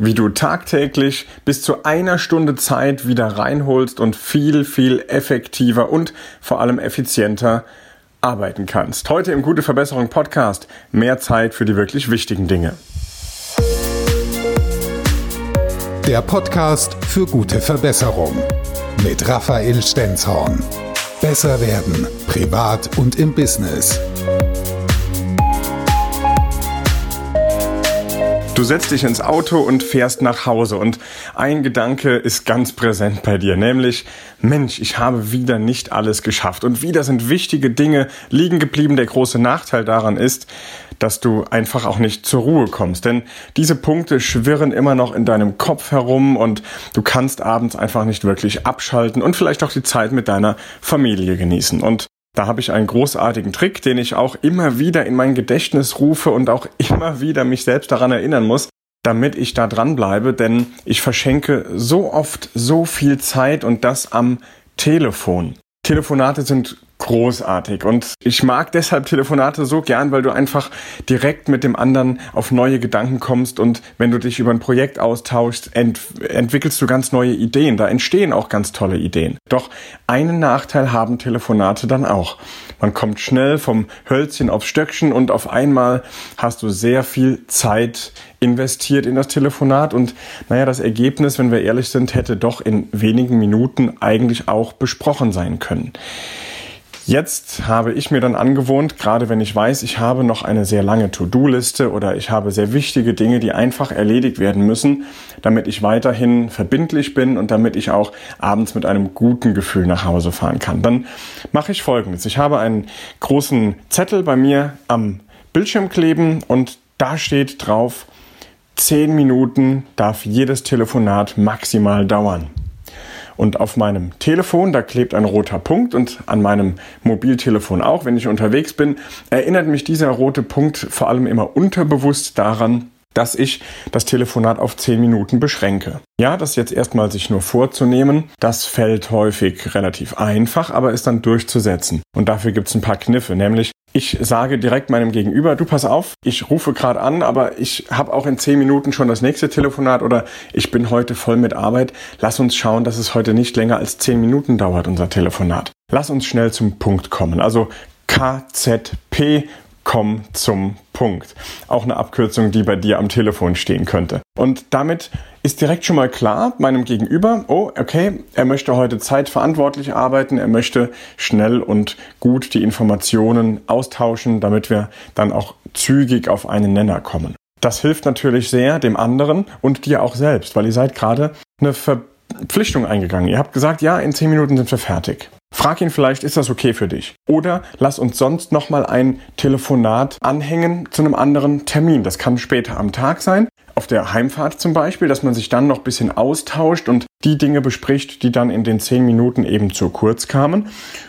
wie du tagtäglich bis zu einer Stunde Zeit wieder reinholst und viel, viel effektiver und vor allem effizienter arbeiten kannst. Heute im Gute Verbesserung Podcast mehr Zeit für die wirklich wichtigen Dinge. Der Podcast für gute Verbesserung mit Raphael Stenzhorn. Besser werden, privat und im Business. Du setzt dich ins Auto und fährst nach Hause und ein Gedanke ist ganz präsent bei dir, nämlich, Mensch, ich habe wieder nicht alles geschafft und wieder sind wichtige Dinge liegen geblieben. Der große Nachteil daran ist, dass du einfach auch nicht zur Ruhe kommst, denn diese Punkte schwirren immer noch in deinem Kopf herum und du kannst abends einfach nicht wirklich abschalten und vielleicht auch die Zeit mit deiner Familie genießen. Und da habe ich einen großartigen Trick, den ich auch immer wieder in mein Gedächtnis rufe und auch immer wieder mich selbst daran erinnern muss, damit ich da dranbleibe, denn ich verschenke so oft so viel Zeit und das am Telefon. Telefonate sind großartig. Und ich mag deshalb Telefonate so gern, weil du einfach direkt mit dem anderen auf neue Gedanken kommst und wenn du dich über ein Projekt austauschst, ent entwickelst du ganz neue Ideen. Da entstehen auch ganz tolle Ideen. Doch einen Nachteil haben Telefonate dann auch. Man kommt schnell vom Hölzchen aufs Stöckchen und auf einmal hast du sehr viel Zeit investiert in das Telefonat und naja, das Ergebnis, wenn wir ehrlich sind, hätte doch in wenigen Minuten eigentlich auch besprochen sein können. Jetzt habe ich mir dann angewohnt, gerade wenn ich weiß, ich habe noch eine sehr lange To-Do-Liste oder ich habe sehr wichtige Dinge, die einfach erledigt werden müssen, damit ich weiterhin verbindlich bin und damit ich auch abends mit einem guten Gefühl nach Hause fahren kann. Dann mache ich Folgendes. Ich habe einen großen Zettel bei mir am Bildschirm kleben und da steht drauf, 10 Minuten darf jedes Telefonat maximal dauern. Und auf meinem Telefon, da klebt ein roter Punkt und an meinem Mobiltelefon auch, wenn ich unterwegs bin, erinnert mich dieser rote Punkt vor allem immer unterbewusst daran, dass ich das Telefonat auf 10 Minuten beschränke. Ja, das jetzt erstmal sich nur vorzunehmen, das fällt häufig relativ einfach, aber ist dann durchzusetzen. Und dafür gibt es ein paar Kniffe, nämlich ich sage direkt meinem Gegenüber, du pass auf, ich rufe gerade an, aber ich habe auch in zehn Minuten schon das nächste Telefonat oder ich bin heute voll mit Arbeit. Lass uns schauen, dass es heute nicht länger als zehn Minuten dauert, unser Telefonat. Lass uns schnell zum Punkt kommen. Also KZP komm zum Punkt. Auch eine Abkürzung, die bei dir am Telefon stehen könnte. Und damit ist direkt schon mal klar meinem Gegenüber, oh, okay, er möchte heute zeitverantwortlich arbeiten, er möchte schnell und gut die Informationen austauschen, damit wir dann auch zügig auf einen Nenner kommen. Das hilft natürlich sehr dem anderen und dir auch selbst, weil ihr seid gerade eine Verpflichtung eingegangen. Ihr habt gesagt, ja, in zehn Minuten sind wir fertig. Frag ihn vielleicht, ist das okay für dich? Oder lass uns sonst nochmal ein Telefonat anhängen zu einem anderen Termin. Das kann später am Tag sein, auf der Heimfahrt zum Beispiel, dass man sich dann noch ein bisschen austauscht und die Dinge bespricht, die dann in den zehn Minuten eben zu kurz kamen.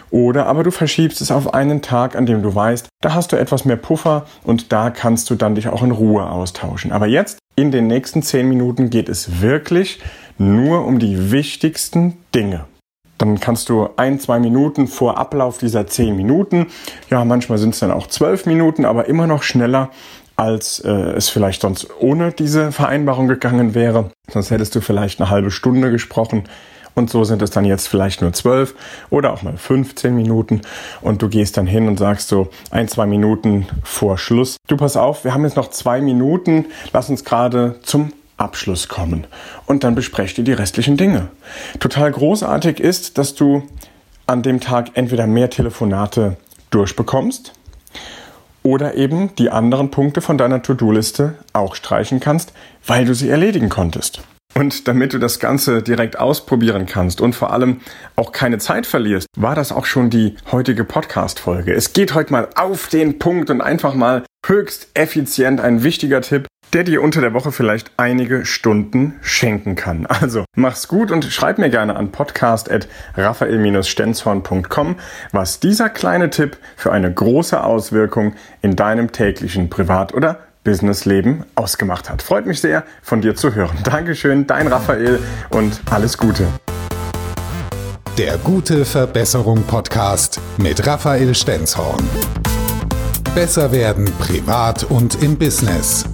Oder aber du verschiebst es auf einen Tag, an dem du weißt, da hast du etwas mehr Puffer und da kannst du dann dich auch in Ruhe austauschen. Aber jetzt, in den nächsten zehn Minuten, geht es wirklich nur um die wichtigsten Dinge. Dann kannst du ein, zwei Minuten vor Ablauf dieser zehn Minuten, ja, manchmal sind es dann auch zwölf Minuten, aber immer noch schneller, als äh, es vielleicht sonst ohne diese Vereinbarung gegangen wäre. Sonst hättest du vielleicht eine halbe Stunde gesprochen. Und so sind es dann jetzt vielleicht nur zwölf oder auch mal 15 Minuten. Und du gehst dann hin und sagst so ein, zwei Minuten vor Schluss. Du pass auf, wir haben jetzt noch zwei Minuten. Lass uns gerade zum Abschluss kommen. Und dann besprecht ihr die restlichen Dinge. Total großartig ist, dass du an dem Tag entweder mehr Telefonate durchbekommst oder eben die anderen Punkte von deiner To-Do-Liste auch streichen kannst, weil du sie erledigen konntest. Und damit du das Ganze direkt ausprobieren kannst und vor allem auch keine Zeit verlierst, war das auch schon die heutige Podcast-Folge. Es geht heute mal auf den Punkt und einfach mal höchst effizient ein wichtiger Tipp, der dir unter der Woche vielleicht einige Stunden schenken kann. Also mach's gut und schreib mir gerne an podcast.raphael-stenzhorn.com, was dieser kleine Tipp für eine große Auswirkung in deinem täglichen Privat- oder Businessleben ausgemacht hat. Freut mich sehr, von dir zu hören. Dankeschön, dein Raphael und alles Gute. Der gute Verbesserung Podcast mit Raphael Stenzhorn. Besser werden privat und im Business.